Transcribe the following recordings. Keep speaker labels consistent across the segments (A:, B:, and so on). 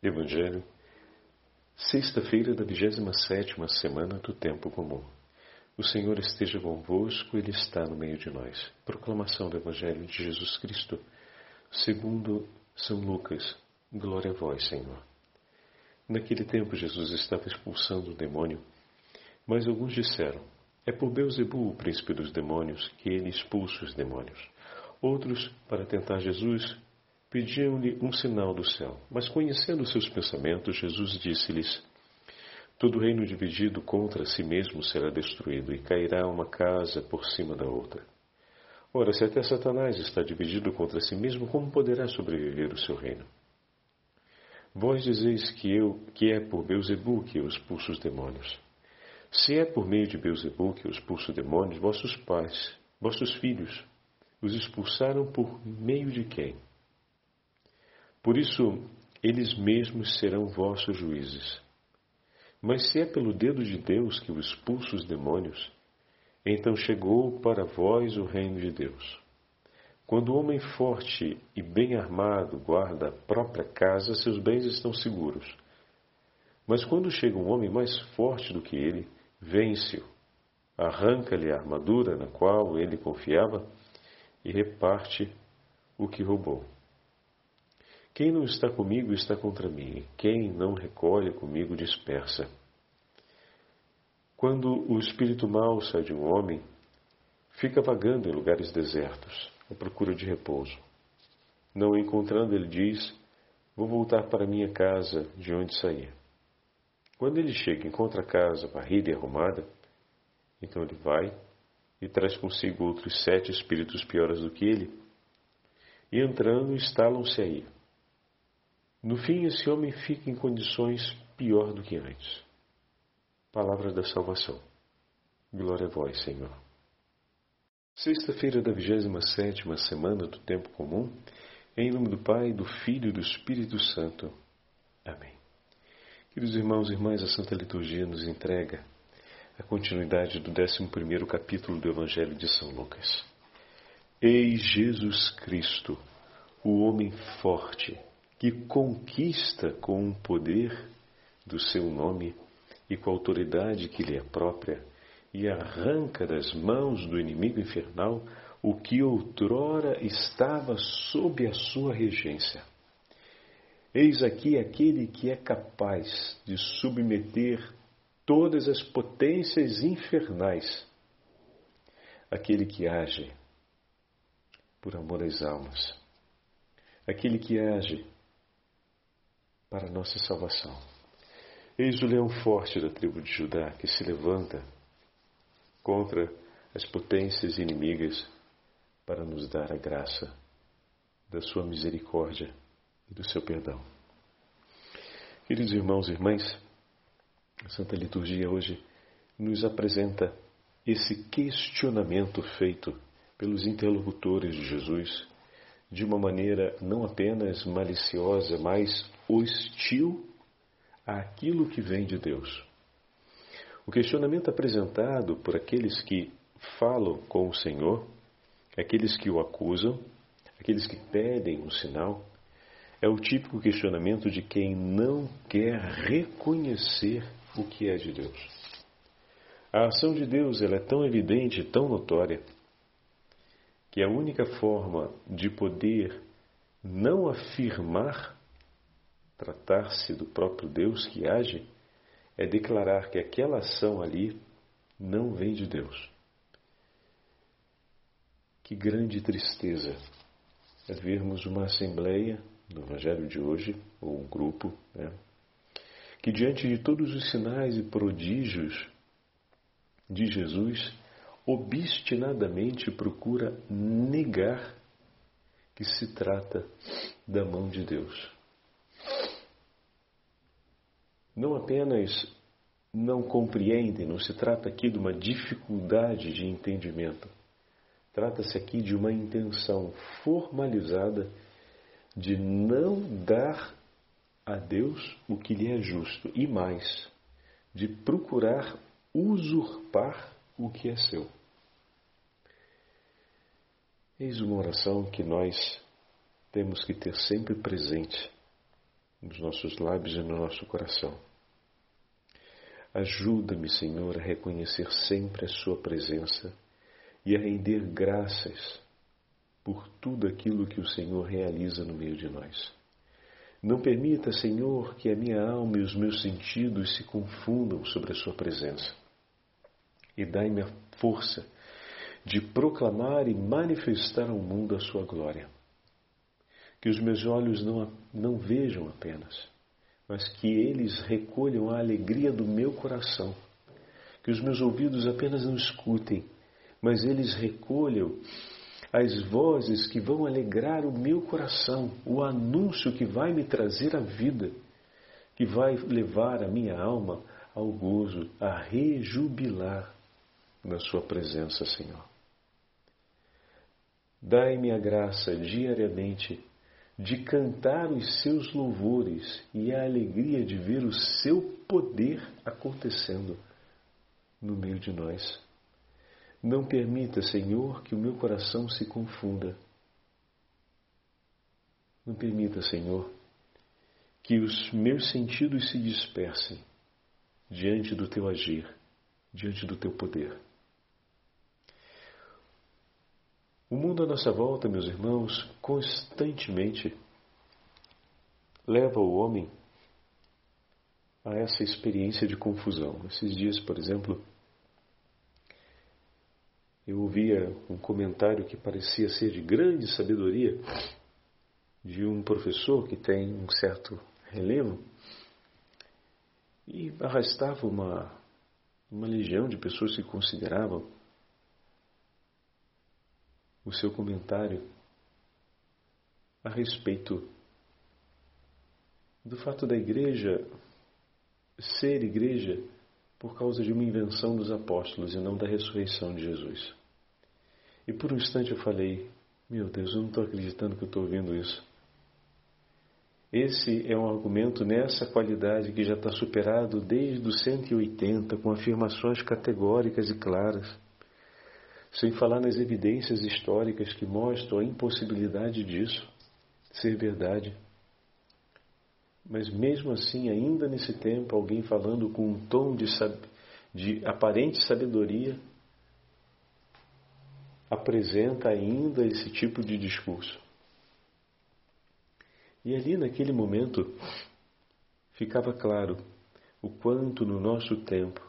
A: Evangelho, sexta-feira da 27 semana do Tempo Comum. O Senhor esteja convosco, Ele está no meio de nós. Proclamação do Evangelho de Jesus Cristo, segundo São Lucas. Glória a vós, Senhor. Naquele tempo Jesus estava expulsando o demônio, mas alguns disseram: É por Beuzebu, o príncipe dos demônios, que ele expulsa os demônios. Outros, para tentar Jesus, pediam-lhe um sinal do céu. Mas conhecendo seus pensamentos, Jesus disse-lhes: Todo reino dividido contra si mesmo será destruído, e cairá uma casa por cima da outra. Ora, se até Satanás está dividido contra si mesmo, como poderá sobreviver o seu reino? Vós dizeis que eu que é por Beuzebu que eu expulso os demônios. Se é por meio de Beuzebu que eu expulso demônios, vossos pais, vossos filhos, os expulsaram por meio de quem? Por isso, eles mesmos serão vossos juízes. Mas se é pelo dedo de Deus que o expulsa os demônios, então chegou para vós o reino de Deus. Quando o homem forte e bem armado guarda a própria casa, seus bens estão seguros. Mas quando chega um homem mais forte do que ele, vence-o, arranca-lhe a armadura na qual ele confiava e reparte o que roubou. Quem não está comigo está contra mim, quem não recolhe comigo dispersa. Quando o espírito mau sai de um homem, fica vagando em lugares desertos, à procura de repouso. Não o encontrando, ele diz: Vou voltar para minha casa, de onde saí. Quando ele chega e encontra a casa varrida e arrumada, então ele vai e traz consigo outros sete espíritos piores do que ele, e entrando instalam-se aí. No fim, esse homem fica em condições pior do que antes. Palavra da salvação. Glória a vós, Senhor. Sexta-feira da 27 semana do Tempo Comum, em nome do Pai, do Filho e do Espírito Santo. Amém. Queridos irmãos e irmãs, a Santa Liturgia nos entrega a continuidade do 11 capítulo do Evangelho de São Lucas. Eis Jesus Cristo, o homem forte, que conquista com o poder do seu nome e com a autoridade que lhe é própria, e arranca das mãos do inimigo infernal o que outrora estava sob a sua regência. Eis aqui aquele que é capaz de submeter todas as potências infernais. Aquele que age por amor às almas. Aquele que age para nossa salvação. Eis o leão forte da tribo de Judá que se levanta contra as potências inimigas para nos dar a graça da sua misericórdia e do seu perdão. Queridos irmãos e irmãs, a Santa Liturgia hoje nos apresenta esse questionamento feito pelos interlocutores de Jesus de uma maneira não apenas maliciosa, mas hostil àquilo que vem de Deus. O questionamento apresentado por aqueles que falam com o Senhor, aqueles que o acusam, aqueles que pedem um sinal, é o típico questionamento de quem não quer reconhecer o que é de Deus. A ação de Deus ela é tão evidente, tão notória, que a única forma de poder não afirmar tratar-se do próprio Deus que age é declarar que aquela ação ali não vem de Deus. Que grande tristeza é vermos uma assembleia no Evangelho de hoje, ou um grupo, né, que diante de todos os sinais e prodígios de Jesus, obstinadamente procura negar que se trata da mão de Deus. Não apenas não compreendem, não se trata aqui de uma dificuldade de entendimento. Trata-se aqui de uma intenção formalizada de não dar a Deus o que lhe é justo e mais, de procurar usurpar o que é seu. Eis uma oração que nós temos que ter sempre presente nos nossos lábios e no nosso coração. Ajuda-me, Senhor, a reconhecer sempre a Sua presença e a render graças por tudo aquilo que o Senhor realiza no meio de nós. Não permita, Senhor, que a minha alma e os meus sentidos se confundam sobre a Sua presença. E dai-me a força de proclamar e manifestar ao mundo a Sua glória. Que os meus olhos não, não vejam apenas, mas que eles recolham a alegria do meu coração. Que os meus ouvidos apenas não escutem, mas eles recolham as vozes que vão alegrar o meu coração, o anúncio que vai me trazer a vida, que vai levar a minha alma ao gozo, a rejubilar na Sua presença, Senhor. Dai-me a graça diariamente de cantar os seus louvores e a alegria de ver o seu poder acontecendo no meio de nós. Não permita, Senhor, que o meu coração se confunda. Não permita, Senhor, que os meus sentidos se dispersem diante do teu agir, diante do teu poder. O mundo à nossa volta, meus irmãos, constantemente leva o homem a essa experiência de confusão. Esses dias, por exemplo, eu ouvia um comentário que parecia ser de grande sabedoria de um professor que tem um certo relevo e arrastava uma, uma legião de pessoas que consideravam o seu comentário a respeito do fato da igreja ser igreja por causa de uma invenção dos apóstolos e não da ressurreição de Jesus. E por um instante eu falei: Meu Deus, eu não estou acreditando que eu estou ouvindo isso. Esse é um argumento nessa qualidade que já está superado desde os 180, com afirmações categóricas e claras, sem falar nas evidências históricas que mostram a impossibilidade disso ser verdade. Mas mesmo assim, ainda nesse tempo, alguém falando com um tom de, de aparente sabedoria apresenta ainda esse tipo de discurso. E ali naquele momento ficava claro o quanto no nosso tempo,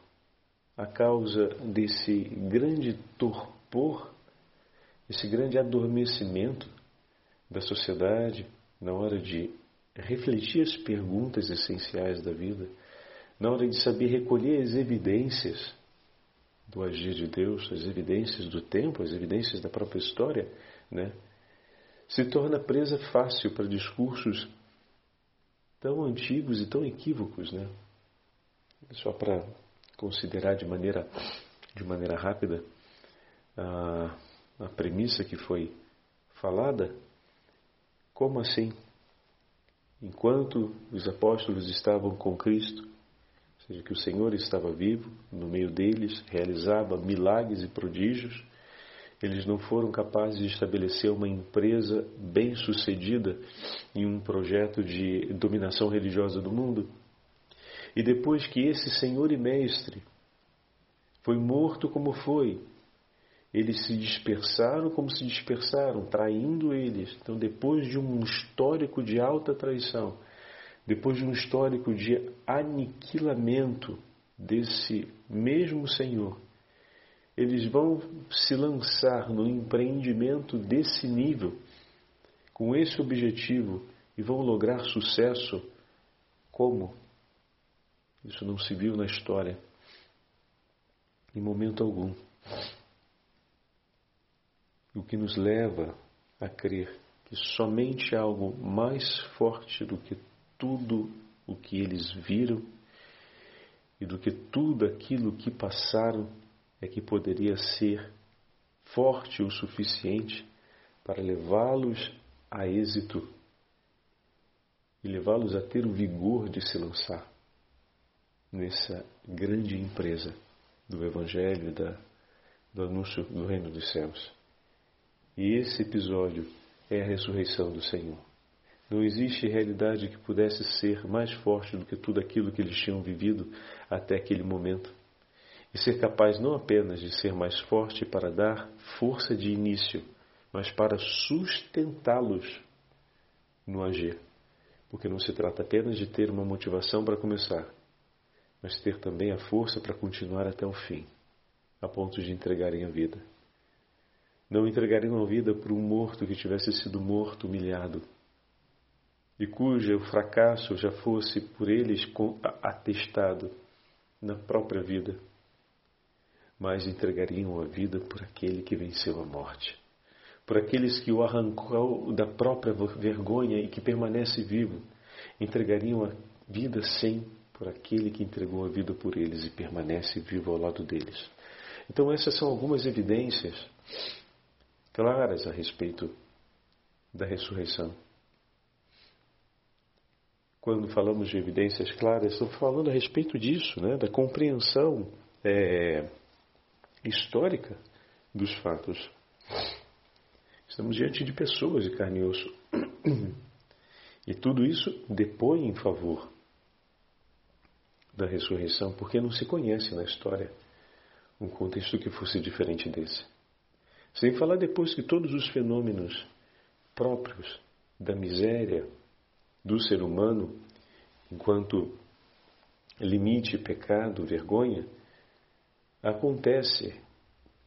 A: a causa desse grande torpor, esse grande adormecimento da sociedade na hora de refletir as perguntas essenciais da vida, na hora de saber recolher as evidências do agir de Deus, as evidências do tempo, as evidências da própria história, né, se torna presa fácil para discursos tão antigos e tão equívocos, né? Só para considerar de maneira de maneira rápida a, a premissa que foi falada, como assim? Enquanto os apóstolos estavam com Cristo, seja, que o Senhor estava vivo no meio deles, realizava milagres e prodígios, eles não foram capazes de estabelecer uma empresa bem-sucedida em um projeto de dominação religiosa do mundo. E depois que esse Senhor e Mestre foi morto como foi, eles se dispersaram como se dispersaram, traindo eles. Então, depois de um histórico de alta traição, depois de um histórico de aniquilamento desse mesmo Senhor, eles vão se lançar no empreendimento desse nível, com esse objetivo, e vão lograr sucesso. Como? Isso não se viu na história, em momento algum. O que nos leva a crer que somente algo mais forte do que tudo o que eles viram e do que tudo aquilo que passaram é que poderia ser forte o suficiente para levá-los a êxito e levá-los a ter o vigor de se lançar nessa grande empresa do Evangelho, da, do anúncio do Reino dos Céus. E esse episódio é a ressurreição do Senhor. Não existe realidade que pudesse ser mais forte do que tudo aquilo que eles tinham vivido até aquele momento. E ser capaz não apenas de ser mais forte para dar força de início, mas para sustentá-los no agir. Porque não se trata apenas de ter uma motivação para começar, mas ter também a força para continuar até o fim, a ponto de entregarem a vida. Não entregariam a vida por um morto que tivesse sido morto, humilhado, e cujo fracasso já fosse por eles atestado na própria vida, mas entregariam a vida por aquele que venceu a morte, por aqueles que o arrancou da própria vergonha e que permanece vivo, entregariam a vida sem por aquele que entregou a vida por eles e permanece vivo ao lado deles. Então essas são algumas evidências claras a respeito da ressurreição quando falamos de evidências claras, estamos falando a respeito disso, né, da compreensão é, histórica dos fatos. Estamos diante de pessoas de carne e osso. E tudo isso depõe em favor da ressurreição, porque não se conhece na história um contexto que fosse diferente desse. Sem falar depois que todos os fenômenos próprios da miséria, do ser humano enquanto limite, pecado, vergonha, acontece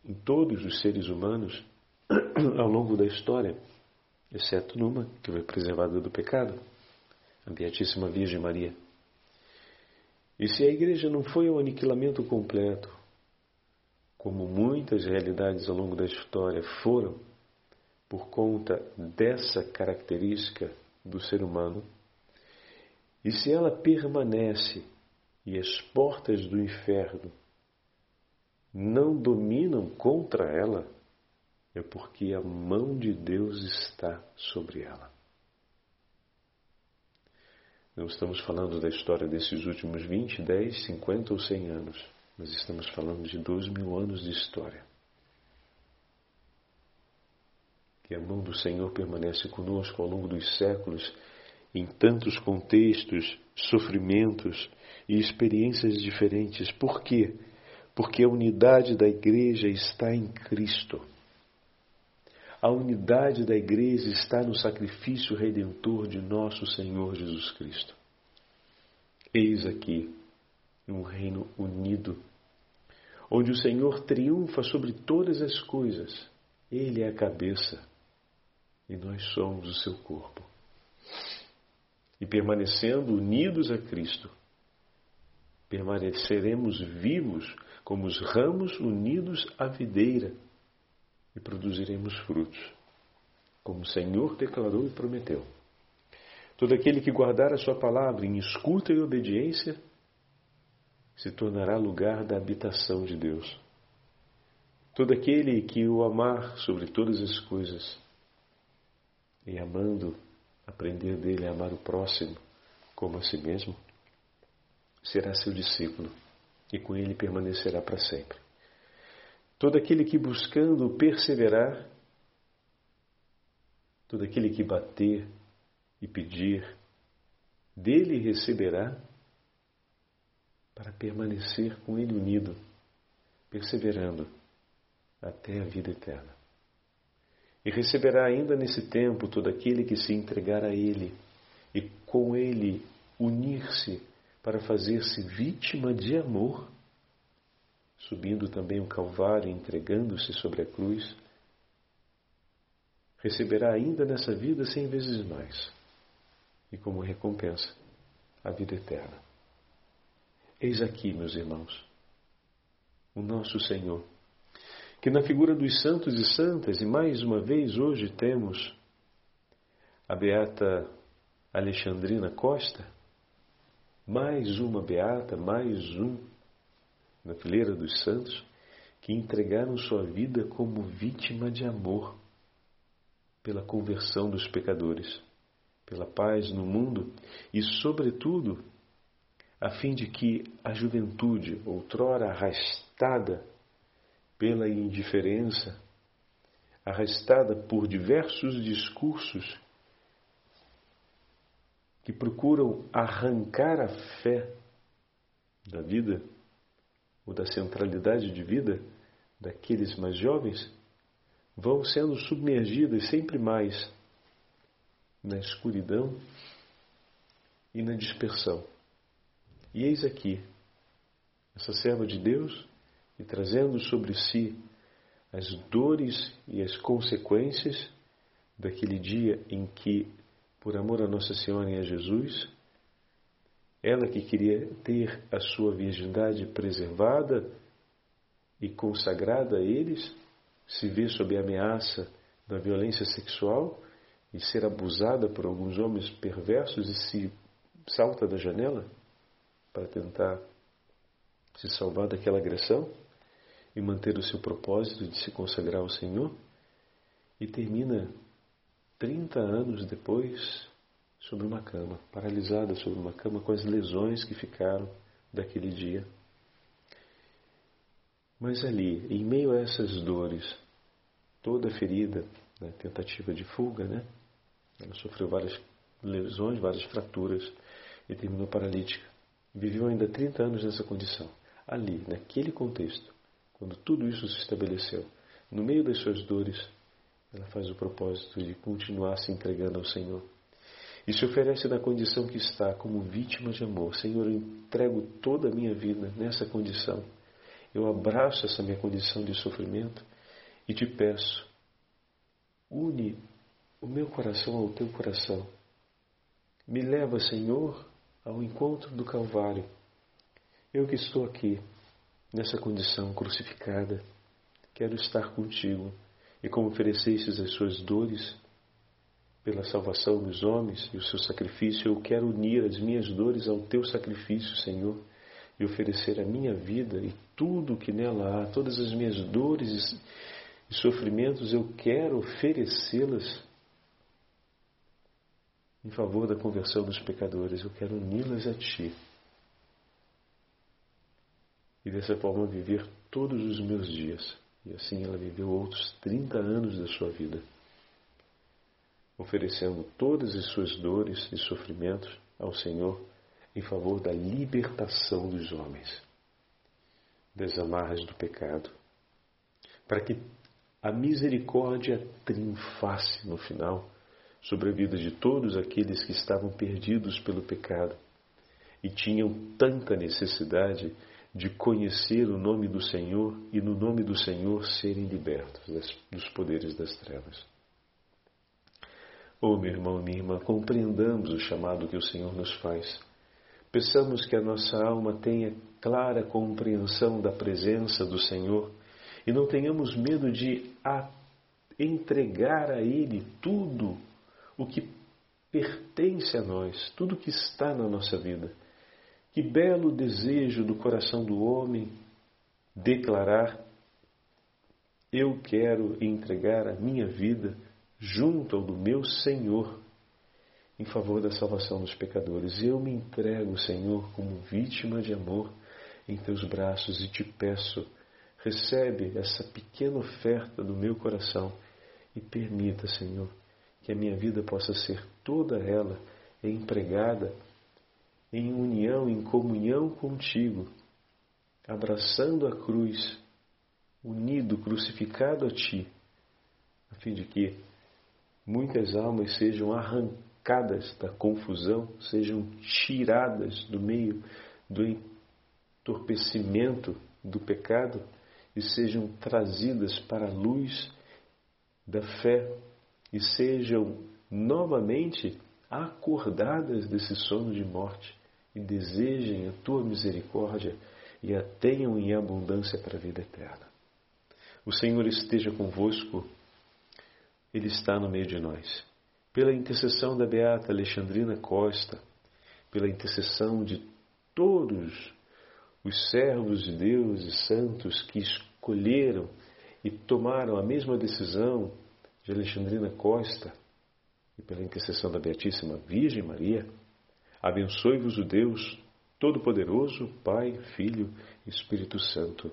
A: em todos os seres humanos ao longo da história, exceto numa que foi preservada do pecado, a Beatíssima Virgem Maria. E se a igreja não foi um aniquilamento completo, como muitas realidades ao longo da história foram, por conta dessa característica do ser humano, e se ela permanece e as portas do inferno não dominam contra ela, é porque a mão de Deus está sobre ela. Não estamos falando da história desses últimos 20, 10, 50 ou 100 anos, mas estamos falando de dois mil anos de história. Que a mão do Senhor permanece conosco ao longo dos séculos em tantos contextos, sofrimentos e experiências diferentes. Por quê? Porque a unidade da igreja está em Cristo. A unidade da igreja está no sacrifício redentor de nosso Senhor Jesus Cristo. Eis aqui um reino unido, onde o Senhor triunfa sobre todas as coisas. Ele é a cabeça e nós somos o seu corpo e permanecendo unidos a Cristo, permaneceremos vivos como os ramos unidos à videira e produziremos frutos, como o Senhor declarou e prometeu. Todo aquele que guardar a sua palavra em escuta e obediência se tornará lugar da habitação de Deus. Todo aquele que o amar sobre todas as coisas e amando aprender dele a amar o próximo como a si mesmo, será seu discípulo e com ele permanecerá para sempre. Todo aquele que buscando perseverar, todo aquele que bater e pedir, dele receberá para permanecer com ele unido, perseverando até a vida eterna. E receberá ainda nesse tempo todo aquele que se entregar a Ele e com Ele unir-se para fazer-se vítima de amor, subindo também o Calvário e entregando-se sobre a cruz, receberá ainda nessa vida cem vezes mais, e como recompensa, a vida eterna. Eis aqui, meus irmãos, o nosso Senhor que na figura dos santos e santas, e mais uma vez hoje temos a beata Alexandrina Costa, mais uma beata, mais um na fileira dos santos, que entregaram sua vida como vítima de amor pela conversão dos pecadores, pela paz no mundo e, sobretudo, a fim de que a juventude, outrora arrastada pela indiferença, arrastada por diversos discursos que procuram arrancar a fé da vida ou da centralidade de vida daqueles mais jovens vão sendo submergidas sempre mais na escuridão e na dispersão. E eis aqui, essa serva de Deus, e trazendo sobre si as dores e as consequências daquele dia em que, por amor a Nossa Senhora e a Jesus, ela que queria ter a sua virgindade preservada e consagrada a eles, se vê sob ameaça da violência sexual e ser abusada por alguns homens perversos e se salta da janela para tentar se salvar daquela agressão e manter o seu propósito de se consagrar ao Senhor. E termina 30 anos depois sobre uma cama, paralisada sobre uma cama com as lesões que ficaram daquele dia. Mas ali, em meio a essas dores, toda ferida, né, tentativa de fuga, né? Ela sofreu várias lesões, várias fraturas e terminou paralítica. Viveu ainda 30 anos nessa condição. Ali, naquele contexto, quando tudo isso se estabeleceu, no meio das suas dores, ela faz o propósito de continuar se entregando ao Senhor. E se oferece na condição que está, como vítima de amor. Senhor, eu entrego toda a minha vida nessa condição. Eu abraço essa minha condição de sofrimento e te peço, une o meu coração ao teu coração. Me leva, Senhor, ao encontro do Calvário. Eu que estou aqui, nessa condição crucificada, quero estar contigo. E como oferecestes as suas dores pela salvação dos homens e o seu sacrifício, eu quero unir as minhas dores ao teu sacrifício, Senhor, e oferecer a minha vida e tudo que nela há, todas as minhas dores e sofrimentos, eu quero oferecê-las em favor da conversão dos pecadores. Eu quero uni-las a Ti. E dessa forma viver todos os meus dias. E assim ela viveu outros 30 anos da sua vida, oferecendo todas as suas dores e sofrimentos ao Senhor em favor da libertação dos homens, das amarras do pecado, para que a misericórdia triunfasse no final sobre a vida de todos aqueles que estavam perdidos pelo pecado e tinham tanta necessidade de conhecer o nome do Senhor e no nome do Senhor serem libertos dos poderes das trevas. Oh, meu irmão e minha irmã, compreendamos o chamado que o Senhor nos faz. Peçamos que a nossa alma tenha clara compreensão da presença do Senhor e não tenhamos medo de entregar a Ele tudo o que pertence a nós, tudo que está na nossa vida. Que belo desejo do coração do homem declarar: Eu quero entregar a minha vida junto ao do meu Senhor em favor da salvação dos pecadores. Eu me entrego, Senhor, como vítima de amor em teus braços e te peço, recebe essa pequena oferta do meu coração e permita, Senhor, que a minha vida possa ser toda ela empregada em união, em comunhão contigo, abraçando a cruz, unido, crucificado a ti, a fim de que muitas almas sejam arrancadas da confusão, sejam tiradas do meio do entorpecimento do pecado e sejam trazidas para a luz da fé e sejam novamente acordadas desse sono de morte e desejem a tua misericórdia e a tenham em abundância para a vida eterna. O Senhor esteja convosco, Ele está no meio de nós. Pela intercessão da Beata Alexandrina Costa, pela intercessão de todos os servos de Deus e santos que escolheram e tomaram a mesma decisão de Alexandrina Costa e pela intercessão da Beatíssima Virgem Maria, abençoe-vos o Deus Todo-Poderoso, Pai, Filho e Espírito Santo.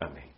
A: Amém.